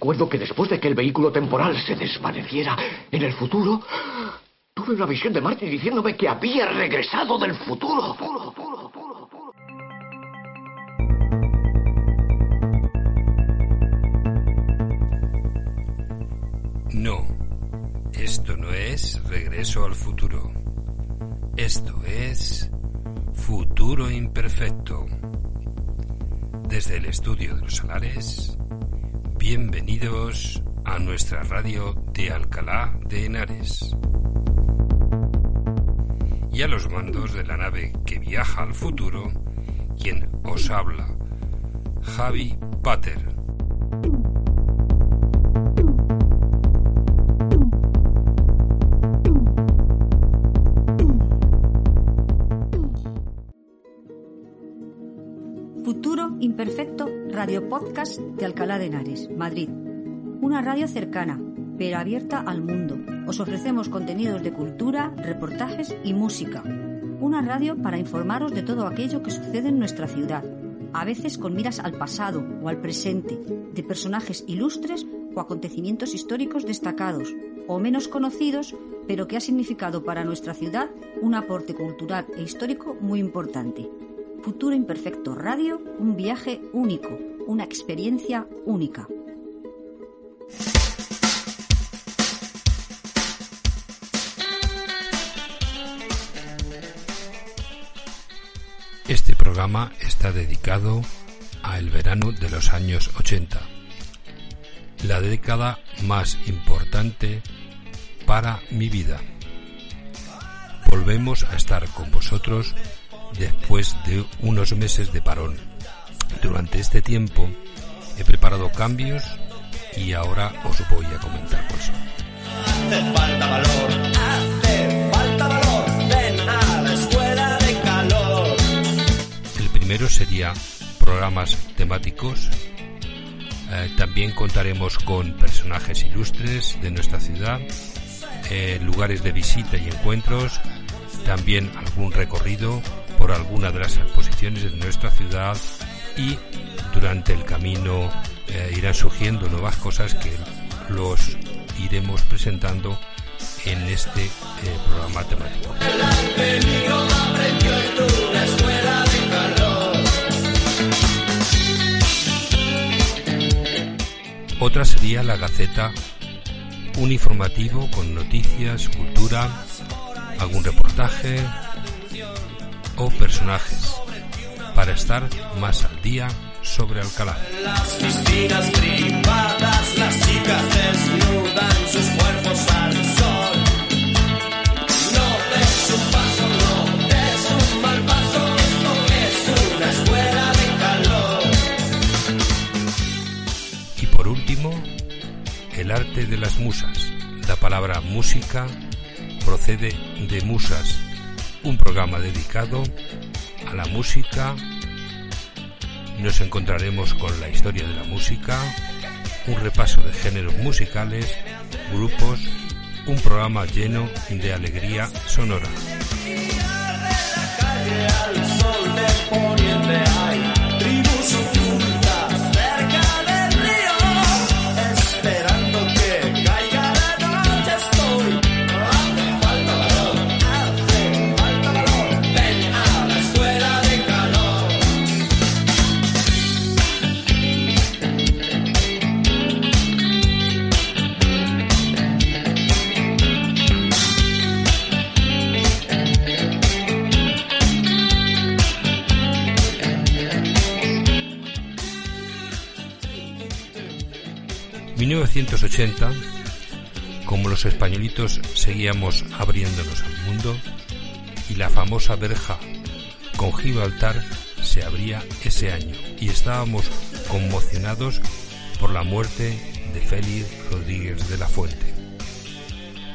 Recuerdo que después de que el vehículo temporal se desvaneciera en el futuro, tuve una visión de Marty diciéndome que había regresado del futuro. No, esto no es regreso al futuro. Esto es futuro imperfecto. Desde el estudio de los Salares, bienvenidos a nuestra radio de Alcalá de Henares. Y a los mandos de la nave que viaja al futuro, quien os habla, Javi Pater. Radio Podcast de Alcalá de Henares, Madrid. Una radio cercana, pero abierta al mundo. Os ofrecemos contenidos de cultura, reportajes y música. Una radio para informaros de todo aquello que sucede en nuestra ciudad, a veces con miras al pasado o al presente, de personajes ilustres o acontecimientos históricos destacados o menos conocidos, pero que ha significado para nuestra ciudad un aporte cultural e histórico muy importante. Futuro Imperfecto Radio, un viaje único, una experiencia única. Este programa está dedicado al verano de los años 80, la década más importante para mi vida. Volvemos a estar con vosotros después de unos meses de parón. Durante este tiempo he preparado cambios y ahora os voy a comentar cuáles son. Hace falta valor, hace falta valor, ven a la escuela de calor. El primero sería programas temáticos. Eh, también contaremos con personajes ilustres de nuestra ciudad, eh, lugares de visita y encuentros, también algún recorrido por alguna de las exposiciones de nuestra ciudad y durante el camino eh, irán surgiendo nuevas cosas que los iremos presentando en este eh, programa temático. Otra sería la Gaceta, un informativo con noticias, cultura, algún reportaje o personajes para estar más al día sobre Alcalá. Las piscinas privadas, las chicas desnudan sus cuerpos al sol. No des un paso, no des un mal paso, esto es una escuela de calor. Y por último, el arte de las musas. La palabra música procede de Musas, un programa dedicado a la música. Nos encontraremos con la historia de la música, un repaso de géneros musicales, grupos, un programa lleno de alegría sonora. 1980, como los españolitos seguíamos abriéndonos al mundo y la famosa verja con Gibraltar se abría ese año y estábamos conmocionados por la muerte de Félix Rodríguez de la Fuente.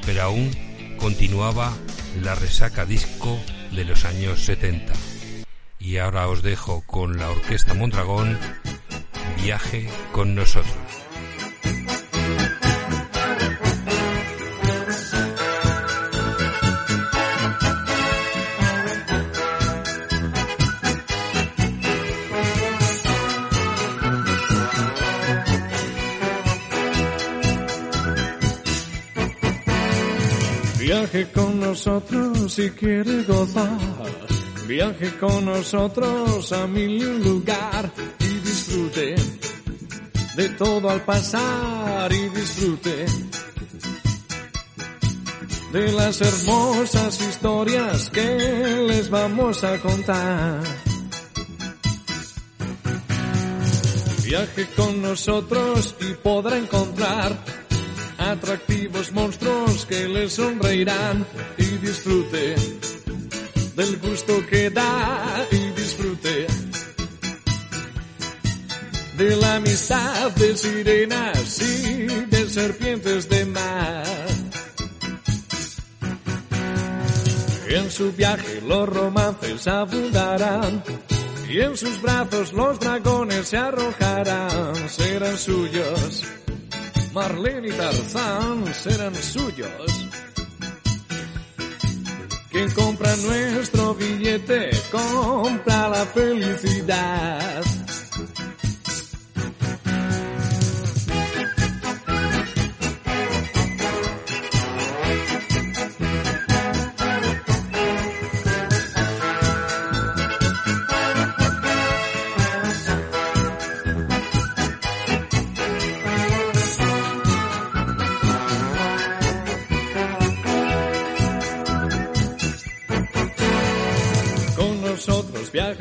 Pero aún continuaba la resaca disco de los años 70. Y ahora os dejo con la Orquesta Mondragón, viaje con nosotros. Viaje con nosotros si quiere gozar. Viaje con nosotros a mi lugar y disfrute de todo al pasar y disfrute de las hermosas historias que les vamos a contar. Viaje con nosotros y podrá encontrar atractivos monstruos que le sonreirán y disfrute del gusto que da y disfrute de la amistad de sirenas y de serpientes de mar. En su viaje los romances abundarán y en sus brazos los dragones se arrojarán, serán suyos. Marlene y Tarzán serán suyos. Quien compra nuestro billete compra la felicidad.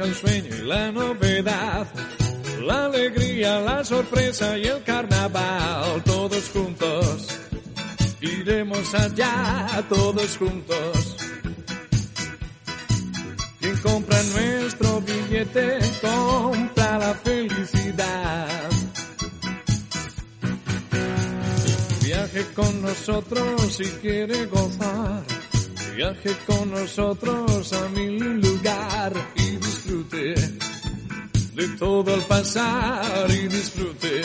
El sueño y la novedad, la alegría, la sorpresa y el carnaval, todos juntos. Iremos allá, todos juntos. Quien compra nuestro billete, compra la felicidad. Viaje con nosotros si quiere gozar. Viaje con nosotros a mi lugar y disfrute de todo al pasar y disfrute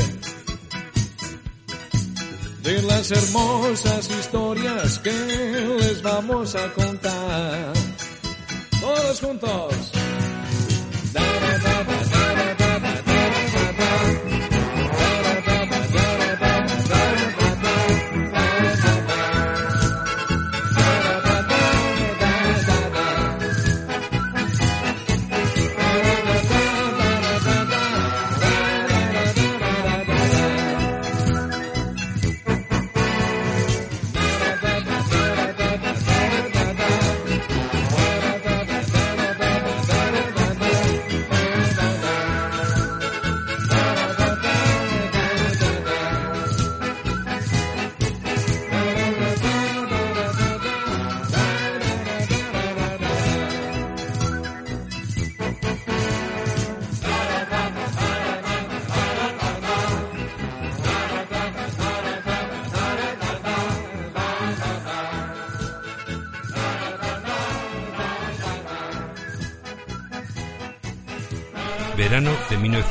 de las hermosas historias que les vamos a contar. Todos juntos.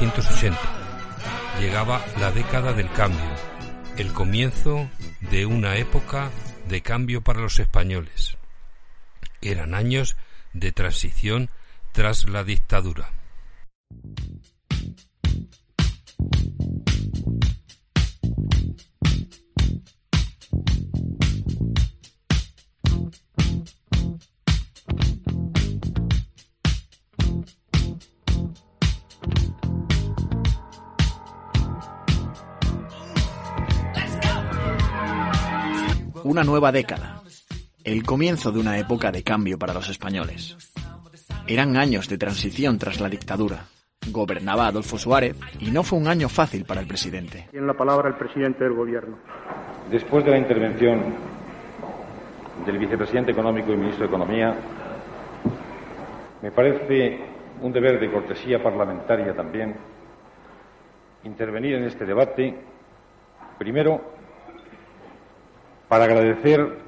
1980. Llegaba la década del cambio, el comienzo de una época de cambio para los españoles. Eran años de transición tras la dictadura. Una nueva década. El comienzo de una época de cambio para los españoles. Eran años de transición tras la dictadura. Gobernaba Adolfo Suárez y no fue un año fácil para el presidente. Tiene la palabra el presidente del gobierno. Después de la intervención del vicepresidente económico y ministro de Economía, me parece un deber de cortesía parlamentaria también intervenir en este debate, primero para agradecer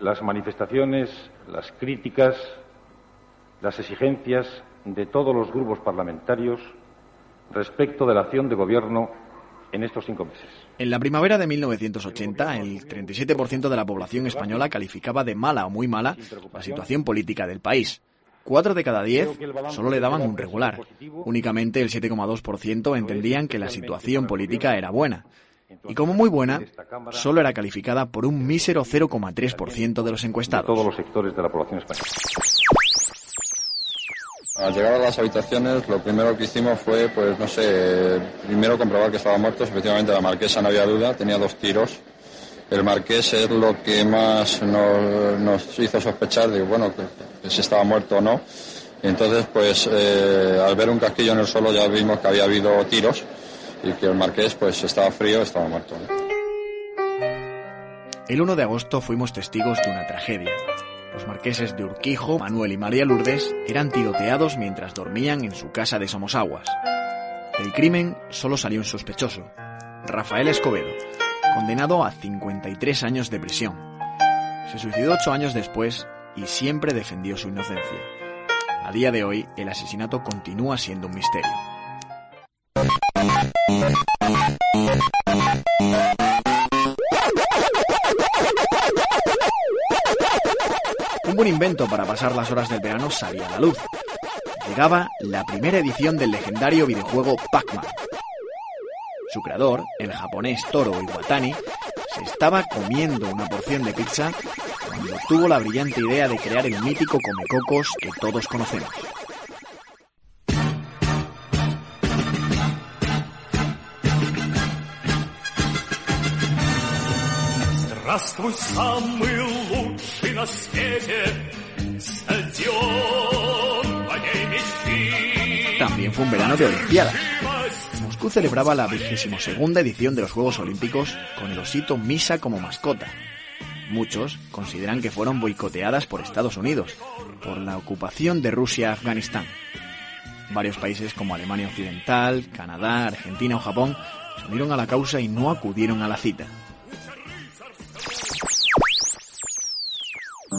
las manifestaciones, las críticas, las exigencias de todos los grupos parlamentarios respecto de la acción de gobierno en estos cinco meses. En la primavera de 1980, el 37% de la población española calificaba de mala o muy mala la situación política del país. Cuatro de cada diez solo le daban un regular. Únicamente el 7,2% entendían que la situación política era buena. Y como muy buena, solo era calificada por un mísero 0,3% de los encuestados. todos los sectores de la población española. Al llegar a las habitaciones, lo primero que hicimos fue, pues no sé, primero comprobar que estaban muertos. Efectivamente, la marquesa no había duda, tenía dos tiros. El marqués es lo que más nos, nos hizo sospechar de, bueno, que, que si estaba muerto o no. Entonces, pues eh, al ver un casquillo en el suelo ya vimos que había habido tiros y que el marqués pues estaba frío, estaba muerto. El 1 de agosto fuimos testigos de una tragedia. Los marqueses de Urquijo, Manuel y María Lourdes eran tiroteados mientras dormían en su casa de Somosaguas. Del crimen solo salió un sospechoso, Rafael Escobedo, condenado a 53 años de prisión. Se suicidó ocho años después y siempre defendió su inocencia. A día de hoy, el asesinato continúa siendo un misterio. Un buen invento para pasar las horas del verano salía a la luz. Llegaba la primera edición del legendario videojuego Pac-Man. Su creador, el japonés Toro Iwatani, se estaba comiendo una porción de pizza cuando tuvo la brillante idea de crear el mítico Comecocos que todos conocemos. Здравствуй, самый лучший на свете стадион моей мечты. También fue un verano de Olimpiadas. Moscú celebraba la vigésimo segunda edición de los Juegos Olímpicos con el osito Misa como mascota. Muchos consideran que fueron boicoteadas por Estados Unidos, por la ocupación de Rusia a Afganistán. Varios países como Alemania Occidental, Canadá, Argentina o Japón se unieron a la causa y no acudieron a la cita. El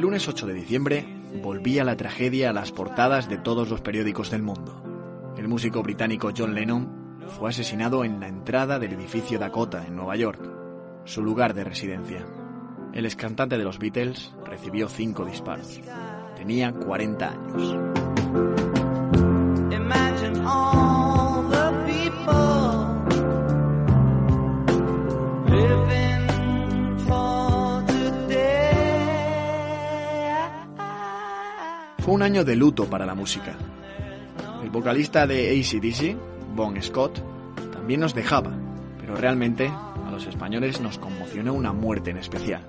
lunes 8 de diciembre volvía la tragedia a las portadas de todos los periódicos del mundo. El músico británico John Lennon fue asesinado en la entrada del edificio Dakota en Nueva York, su lugar de residencia. El excantante de los Beatles recibió cinco disparos. Tenía 40 años. Fue un año de luto para la música. El vocalista de ACDC, Bon Scott, también nos dejaba, pero realmente los españoles nos conmocionó una muerte en especial.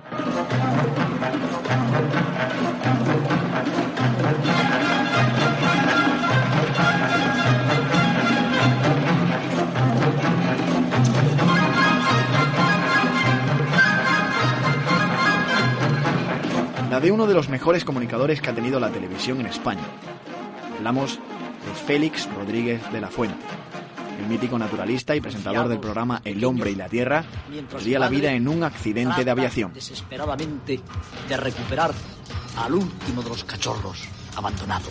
La de uno de los mejores comunicadores que ha tenido la televisión en España. Hablamos de Félix Rodríguez de la Fuente. El mítico naturalista y presentador del programa El hombre y la tierra perdía la vida en un accidente de aviación. desesperadamente de recuperar al último de los cachorros abandonado.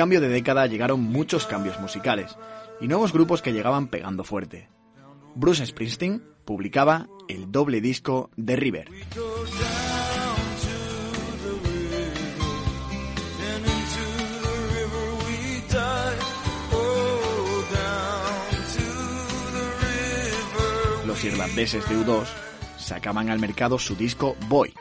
Cambio de década llegaron muchos cambios musicales y nuevos grupos que llegaban pegando fuerte. Bruce Springsteen publicaba el doble disco de River. Los irlandeses de U2 sacaban al mercado su disco Boy.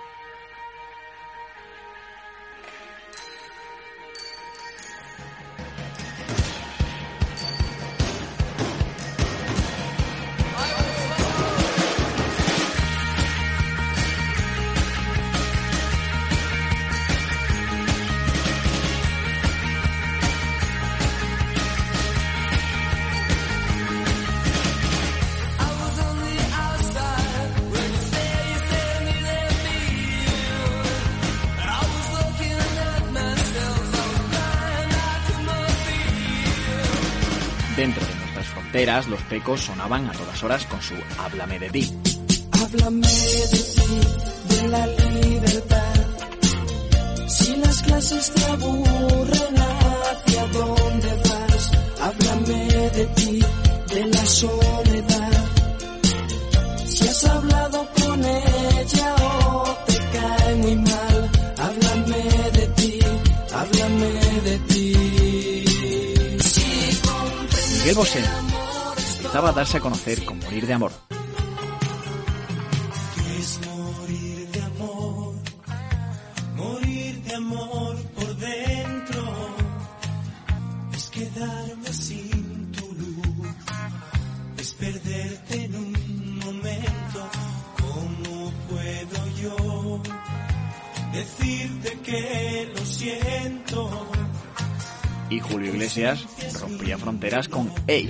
Los pecos sonaban a todas horas con su Háblame de ti. Háblame de ti, de la libertad. Si las clases te aburren, ¿hacia dónde vas? Háblame de ti, de la soledad. Si has hablado con ella o te cae muy mal, háblame de ti, háblame de ti. Miguel Bosé empezaba a darse a conocer con Morir de Amor. es morir de amor, morir de amor por dentro, es quedarme sin tu luz, es perderte en un momento, ¿cómo puedo yo decirte que lo siento? Y Julio Iglesias rompía fronteras con Ey.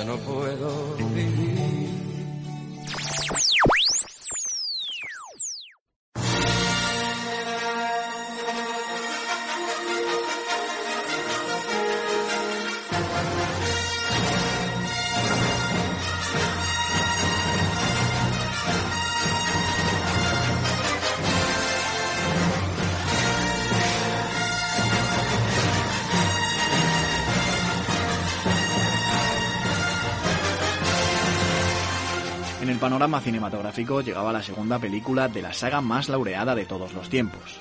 ya no puedo vivir. Panorama cinematográfico llegaba la segunda película de la saga más laureada de todos los tiempos.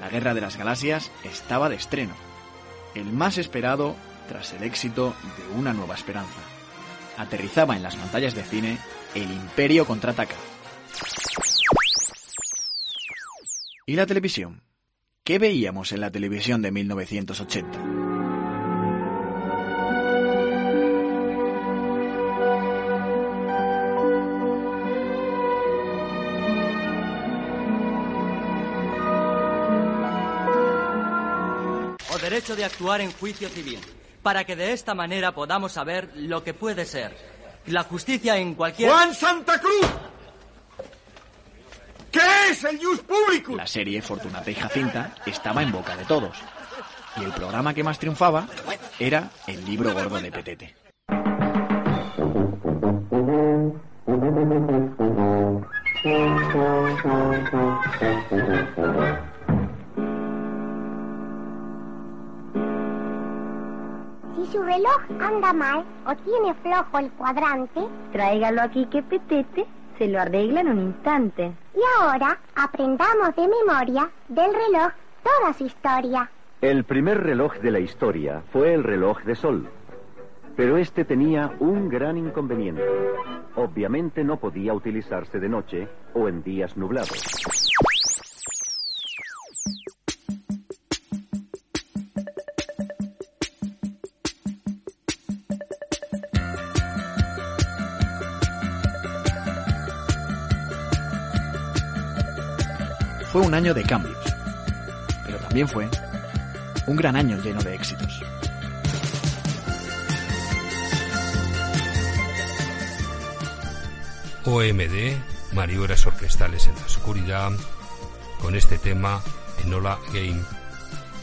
La Guerra de las Galaxias estaba de estreno, el más esperado tras el éxito de Una Nueva Esperanza. Aterrizaba en las pantallas de cine El Imperio contraataca. ¿Y la televisión? ¿Qué veíamos en la televisión de 1980? Derecho de actuar en juicio civil, para que de esta manera podamos saber lo que puede ser la justicia en cualquier... ¡Juan Santa Cruz! ¿Qué es el Jus Publicus? La serie Fortunata y Jacinta estaba en boca de todos. Y el programa que más triunfaba era El libro gordo de Petete. Si su reloj anda mal o tiene flojo el cuadrante, Tráigalo aquí que Petete se lo arregla en un instante. y ahora aprendamos de memoria del reloj toda su historia. El primer reloj de la historia fue el reloj de sol. Pero este tenía un gran inconveniente. Obviamente no podía utilizarse de noche o en días nublados. Año de cambios, pero también fue un gran año lleno de éxitos. OMD, maniobras orquestales en la oscuridad, con este tema Enola Game,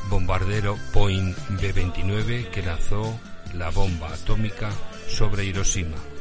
bombardero Point B-29 que lanzó la bomba atómica sobre Hiroshima.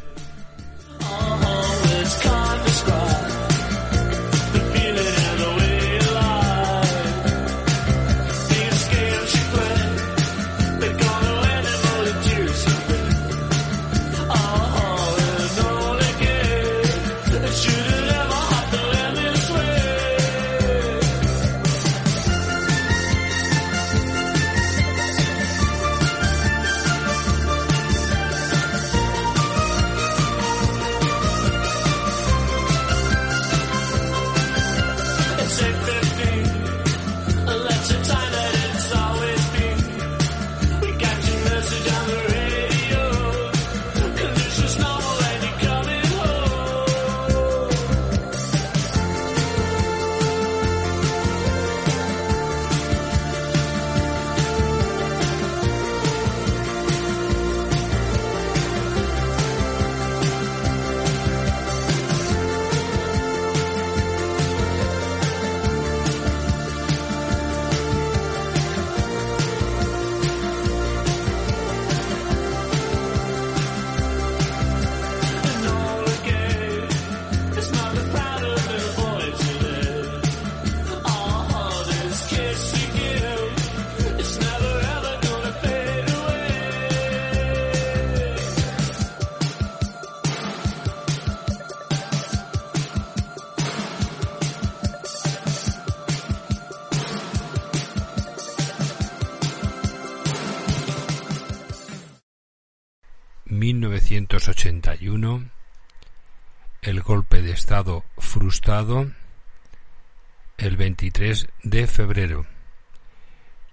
El 23 de febrero.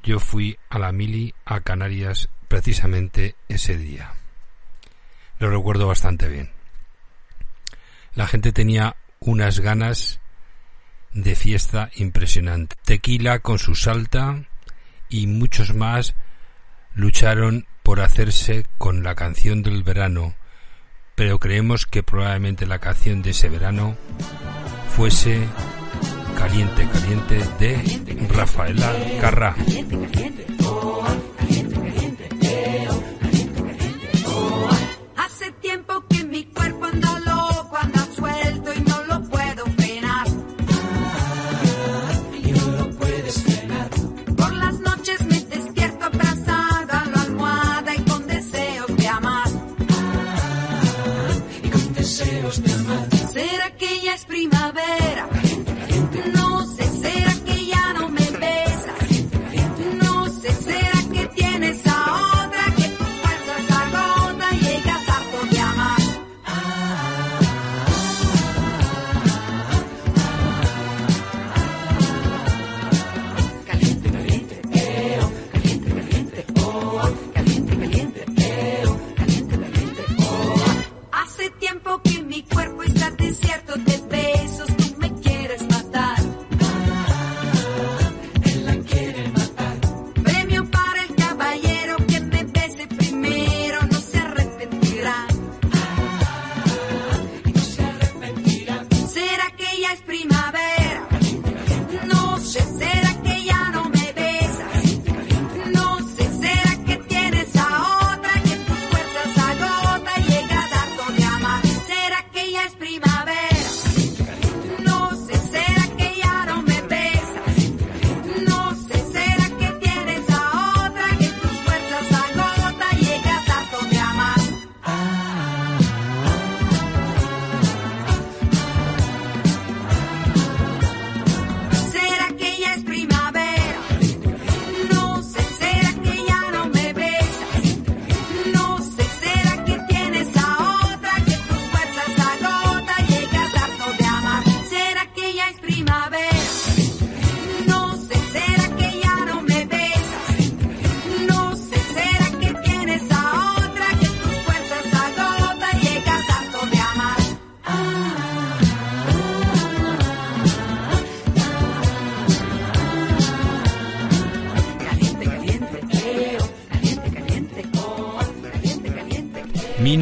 Yo fui a la mili a Canarias precisamente ese día. Lo recuerdo bastante bien. La gente tenía unas ganas de fiesta impresionante. Tequila con su salta y muchos más lucharon por hacerse con la canción del verano, pero creemos que probablemente la canción de ese verano fuese Caliente, Caliente de Rafaela Carrá. Hace tiempo que mi cuerpo anda loco, anda suelto y no lo puedo frenar. Y no lo puedes frenar. Por las noches me despierto abrazada a la almohada y con deseos de amar. Y con deseos de amar. ¿Será que primavera?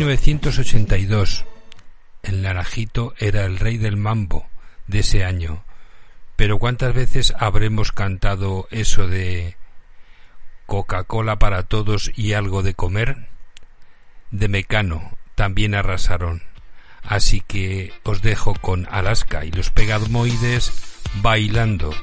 1982. El naranjito era el rey del mambo de ese año. Pero ¿cuántas veces habremos cantado eso de Coca-Cola para todos y algo de comer? De Mecano también arrasaron. Así que os dejo con Alaska y los pegamoides bailando.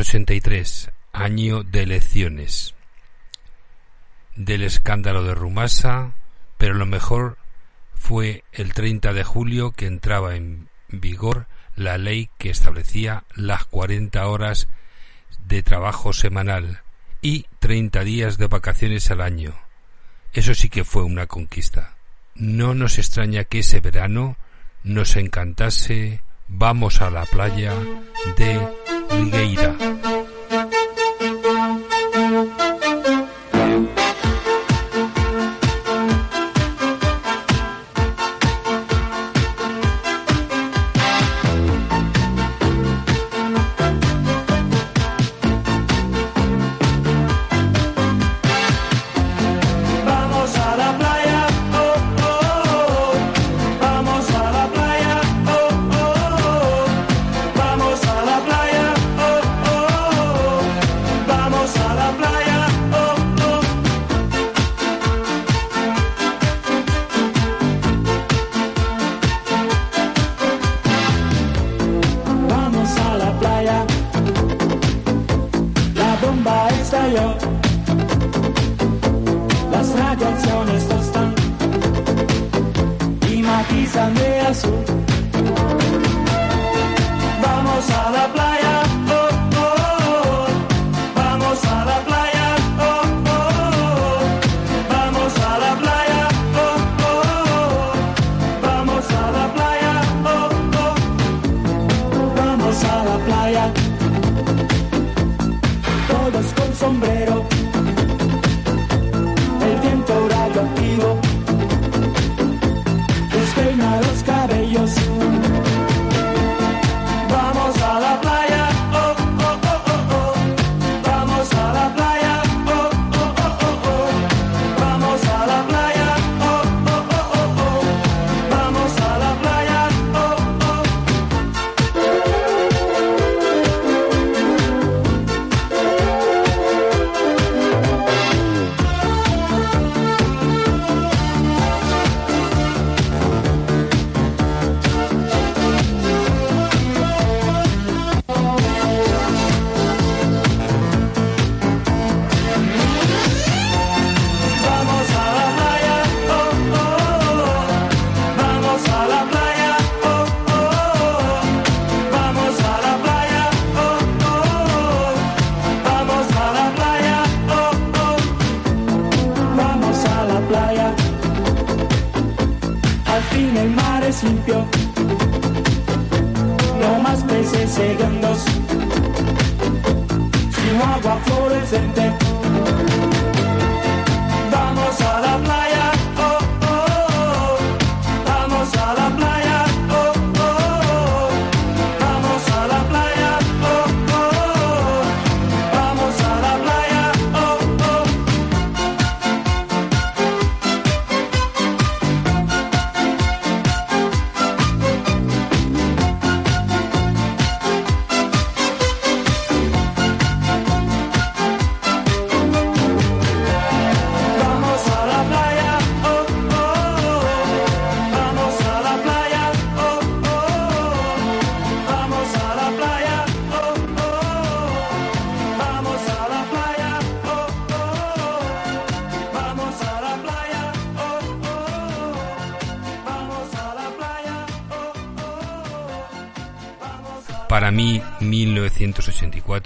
1983, año de elecciones, del escándalo de Rumasa, pero lo mejor fue el 30 de julio que entraba en vigor la ley que establecía las 40 horas de trabajo semanal y 30 días de vacaciones al año. Eso sí que fue una conquista. No nos extraña que ese verano nos encantase Vamos a la playa de Ligueira.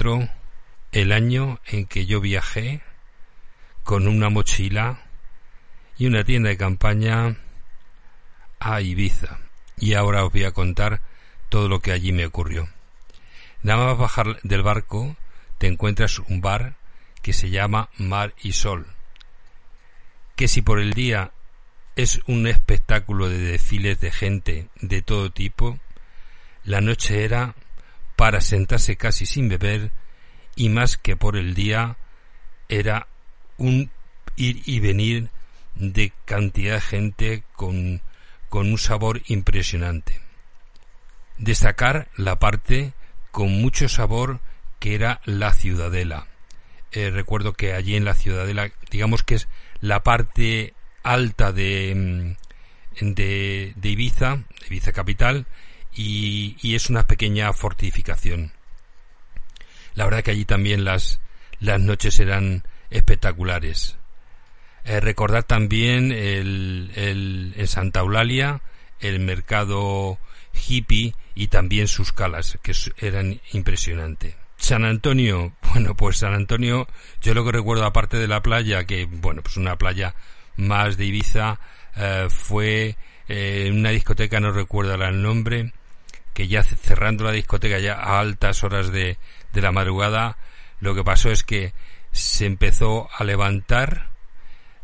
1984, el año en que yo viajé con una mochila y una tienda de campaña a Ibiza. Y ahora os voy a contar todo lo que allí me ocurrió. Nada más bajar del barco te encuentras un bar que se llama Mar y Sol, que si por el día es un espectáculo de desfiles de gente de todo tipo, la noche era para sentarse casi sin beber y más que por el día era un ir y venir de cantidad de gente con, con un sabor impresionante. Destacar la parte con mucho sabor que era la ciudadela. Eh, recuerdo que allí en la ciudadela, digamos que es la parte alta de, mm, de, Ibiza, Ibiza capital, y, y es una pequeña fortificación. La verdad que allí también las, las noches eran espectaculares. Eh, recordar también el, el, en Santa Eulalia el mercado hippie y también sus calas, que eran impresionantes. San Antonio, bueno, pues San Antonio, yo lo que recuerdo aparte de la playa, que bueno, pues una playa más de Ibiza, eh, fue eh, una discoteca, no recuerdo el nombre, que ya ce- cerrando la discoteca ya a altas horas de, de la madrugada, lo que pasó es que se empezó a levantar,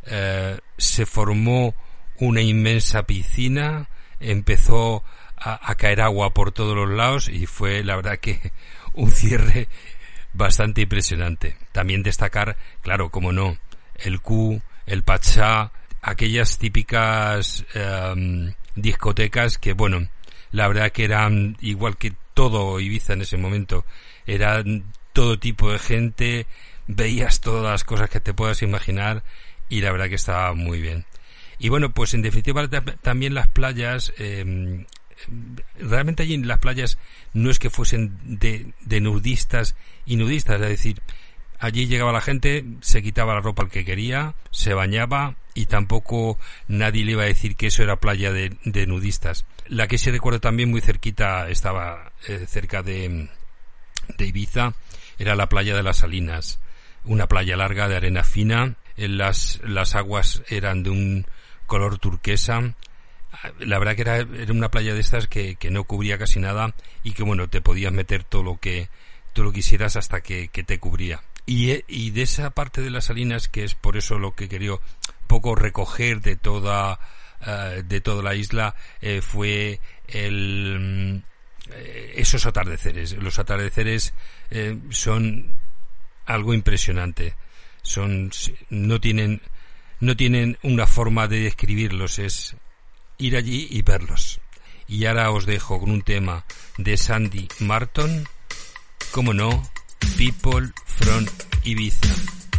eh, se formó una inmensa piscina, empezó a, a caer agua por todos los lados y fue la verdad que un cierre bastante impresionante. También destacar, claro, como no, el Q, el Pachá, aquellas típicas em, discotecas que, bueno, la verdad que eran igual que todo Ibiza en ese momento, eran todo tipo de gente, veías todas las cosas que te puedas imaginar y la verdad que estaba muy bien. Y bueno, pues en definitiva ta- también las playas, eh, realmente allí en las playas no es que fuesen de, de nudistas y nudistas, es decir, allí llegaba la gente, se quitaba la ropa al que quería, se bañaba y tampoco nadie le iba a decir que eso era playa de, nudistas. La que sí recuerdo también muy cerquita, estaba eh, cerca de, Ibiza, era la playa de las Salinas, una playa larga de arena fina, las, las aguas eran de un color turquesa, la verdad que era, era una playa de estas que, que no cubría casi nada y que bueno, te podías meter todo lo que, todo lo quisieras hasta que, que te cubría. Y, eh, y de esa parte de las salinas, que es por eso lo que quería poco recoger de toda, eh, de toda la isla, eh, fue el, esos atardeceres. Los atardeceres eh, son algo impresionante. Son, no tienen, no tienen una forma de describirlos, es ir allí y verlos. Y ahora os dejo con un tema de Sandy Martin, como no, People from Ibiza.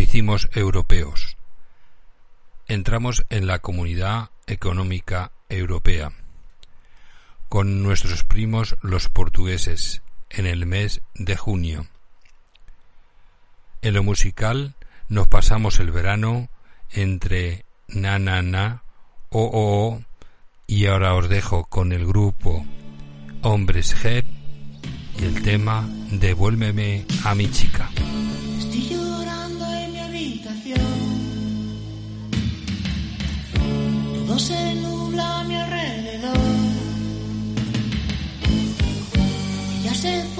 Hicimos europeos. Entramos en la Comunidad Económica Europea con nuestros primos los portugueses en el mes de junio. En lo musical nos pasamos el verano entre na na na o o, o y ahora os dejo con el grupo Hombres G y el tema Devuélveme a mi chica. Todo se nubla a mi alrededor. Ella se fue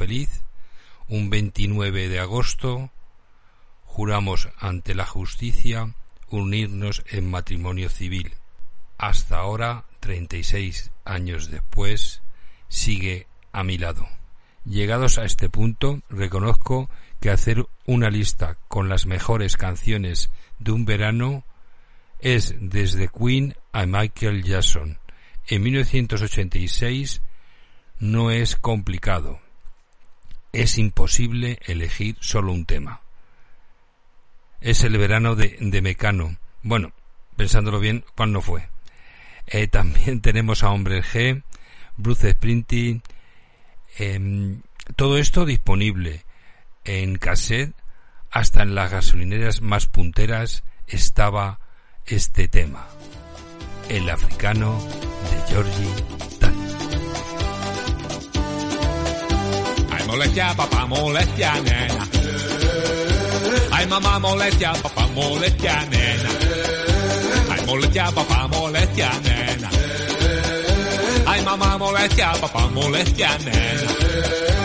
feliz, un 29 de agosto, juramos ante la justicia unirnos en matrimonio civil. Hasta ahora, 36 años después, sigue a mi lado. Llegados a este punto, reconozco que hacer una lista con las mejores canciones de un verano es desde Queen a Michael Jackson. En 1986 no es complicado. Es imposible elegir solo un tema. Es el verano de, Mecano. Bueno, pensándolo bien, ¿cuándo fue? Eh, también tenemos a Hombre G, Bruce Springsteen, em, todo esto disponible en cassette, hasta en las gasolineras más punteras estaba este tema, el africano de Georgie moleťa, papa moleťa, nena. Aj mama moleťa, papa moleťa, nena. Aj moleťa, papa moleťa, nena. Aj mama moleťa, papa moleťa, nena.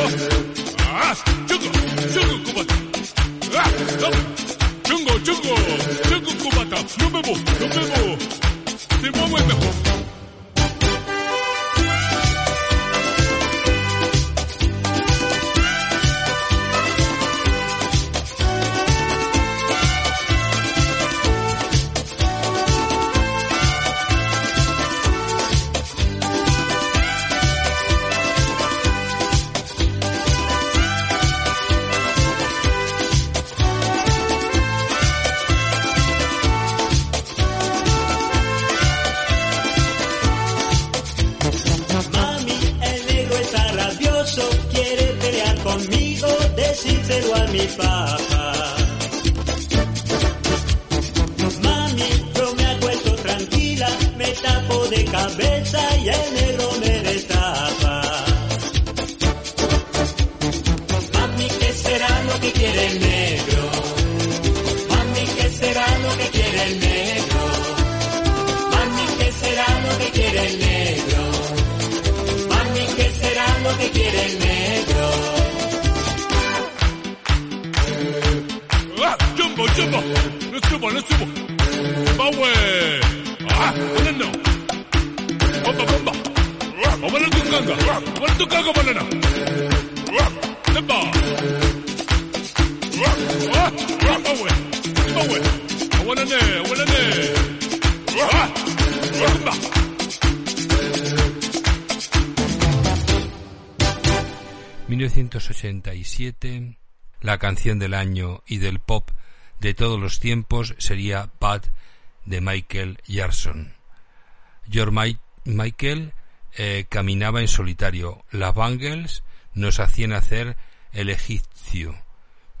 ¡Ah! ¡Chungo! ¡Chungo cubata! ¡Ah! ¡Chungo, chungo! ¡Chungo cubata! ¡No bebo! ¡No bebo! del año y del pop de todos los tiempos sería Bad de Michael Jackson. George Michael eh, caminaba en solitario. Las Bangles nos hacían hacer el egipcio,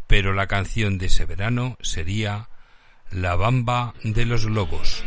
pero la canción de ese verano sería La Bamba de los Lobos.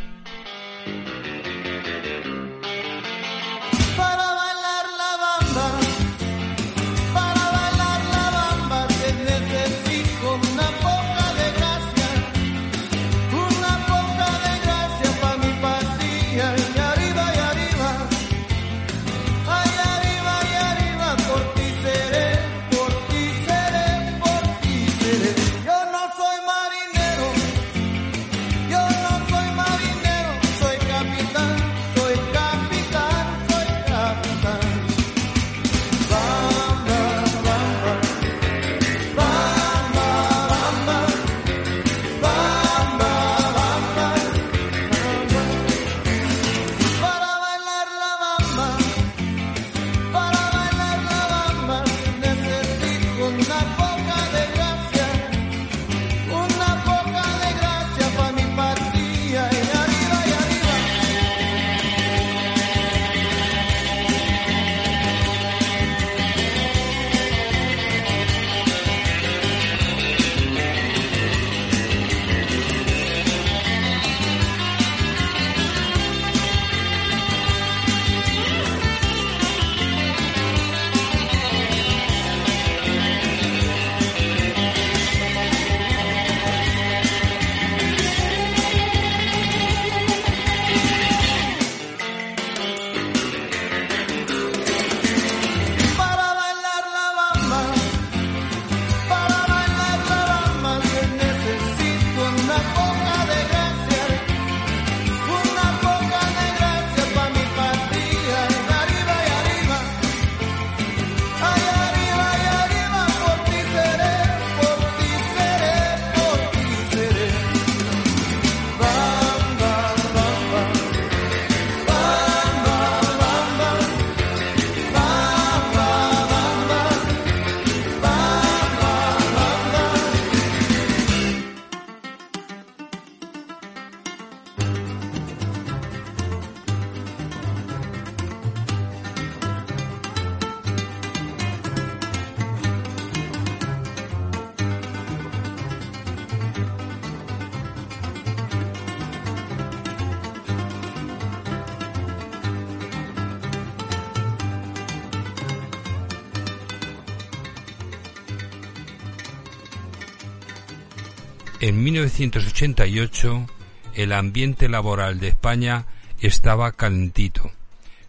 En 1988 el ambiente laboral de España estaba calentito,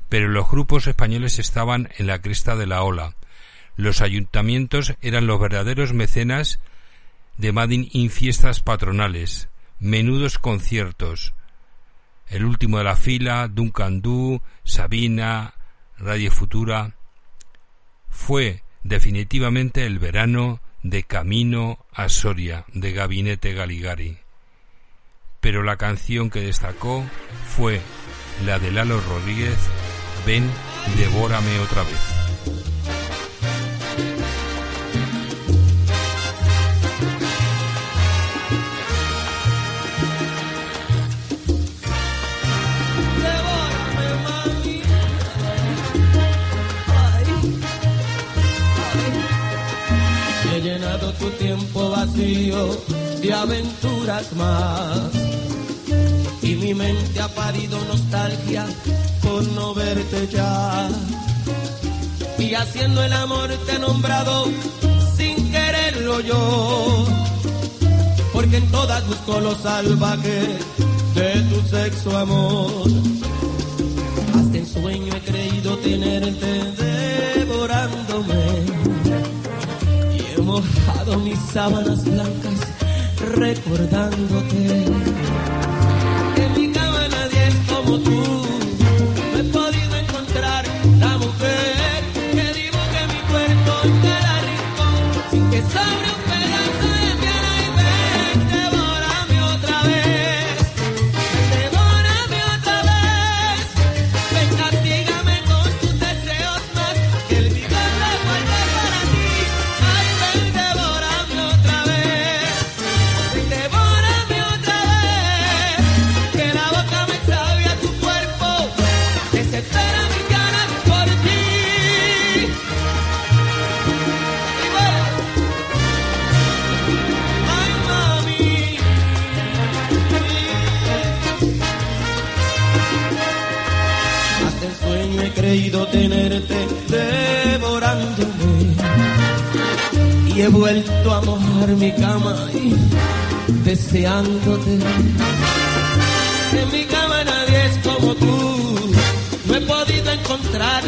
pero los grupos españoles estaban en la cresta de la ola. Los ayuntamientos eran los verdaderos mecenas de Madin in fiestas patronales, menudos conciertos. El último de la fila, Duncan Du, Sabina, Radio Futura. Fue definitivamente el verano de Camino a Soria de Gabinete Galigari. Pero la canción que destacó fue la de Lalo Rodríguez, Ven, devórame otra vez. De aventuras más. Y mi mente ha parido nostalgia por no verte ya. Y haciendo el amor te he nombrado sin quererlo yo. Porque en todas busco lo salvaje de tu sexo amor. Hasta en sueño he creído tenerte devorándome mojado mis sábanas blancas recordándote. En mi cama nadie es como tú, no he podido encontrar la mujer que dibuje mi cuerpo en cada rincón sin que sobre a mojar mi cama y deseándote. En mi cama nadie es como tú, no he podido encontrar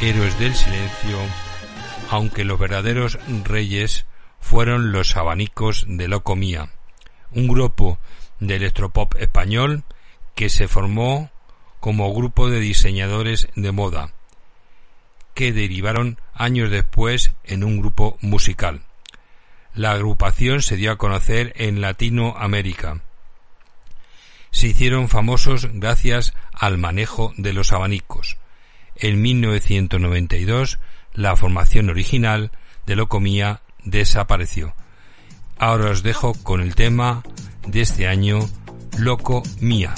héroes del silencio, aunque los verdaderos reyes fueron los abanicos de Locomía, un grupo de electropop español que se formó como grupo de diseñadores de moda, que derivaron años después en un grupo musical. La agrupación se dio a conocer en Latinoamérica. Se hicieron famosos gracias al manejo de los abanicos. En 1992 la formación original de Locomía desapareció. Ahora os dejo con el tema de este año, Loco Mía.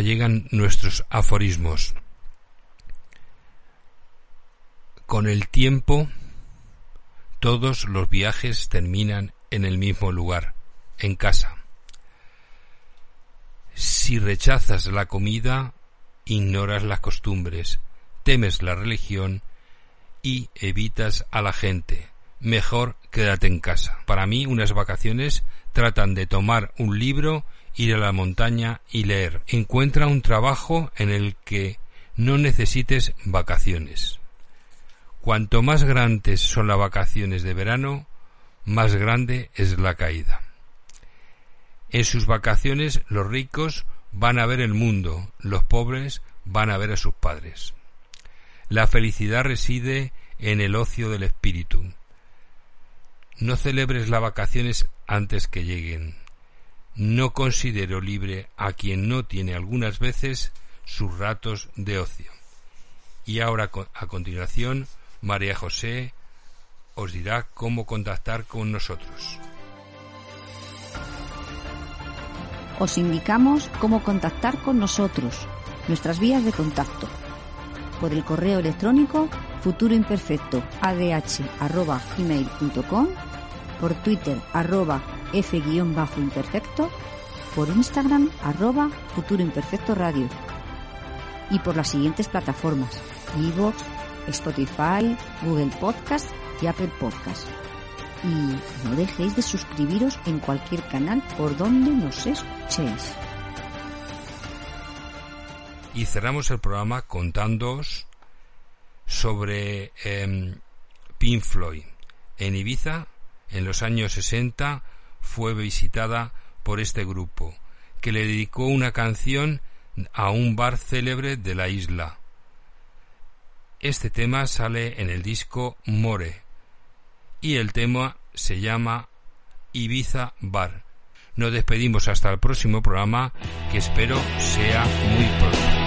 Llegan nuestros aforismos. Con el tiempo, todos los viajes terminan en el mismo lugar, en casa. Si rechazas la comida, ignoras las costumbres, temes la religión y evitas a la gente. Mejor quédate en casa. Para mí, unas vacaciones tratan de tomar un libro, ir a la montaña y leer. Encuentra un trabajo en el que no necesites vacaciones. Cuanto más grandes son las vacaciones de verano, más grande es la caída. En sus vacaciones los ricos van a ver el mundo, los pobres van a ver a sus padres. La felicidad reside en el ocio del espíritu. No celebres las vacaciones antes que lleguen. No considero libre a quien no tiene algunas veces sus ratos de ocio. Y ahora a continuación María José os dirá cómo contactar con nosotros. Os indicamos cómo contactar con nosotros, nuestras vías de contacto. Por el correo electrónico futuroimperfecto.adh@gmail.com, por Twitter arroba f-imperfecto, por Instagram arroba futuroimperfecto radio y por las siguientes plataformas: iVoox, Spotify, Google Podcast y Apple Podcast. Y no dejéis de suscribiros en cualquier canal por donde nos escuchéis. Y cerramos el programa contándoos sobre eh, Pink Floyd. En Ibiza, en los años 60, fue visitada por este grupo, que le dedicó una canción a un bar célebre de la isla. Este tema sale en el disco More y el tema se llama Ibiza Bar. Nos despedimos hasta el próximo programa que espero sea muy pronto.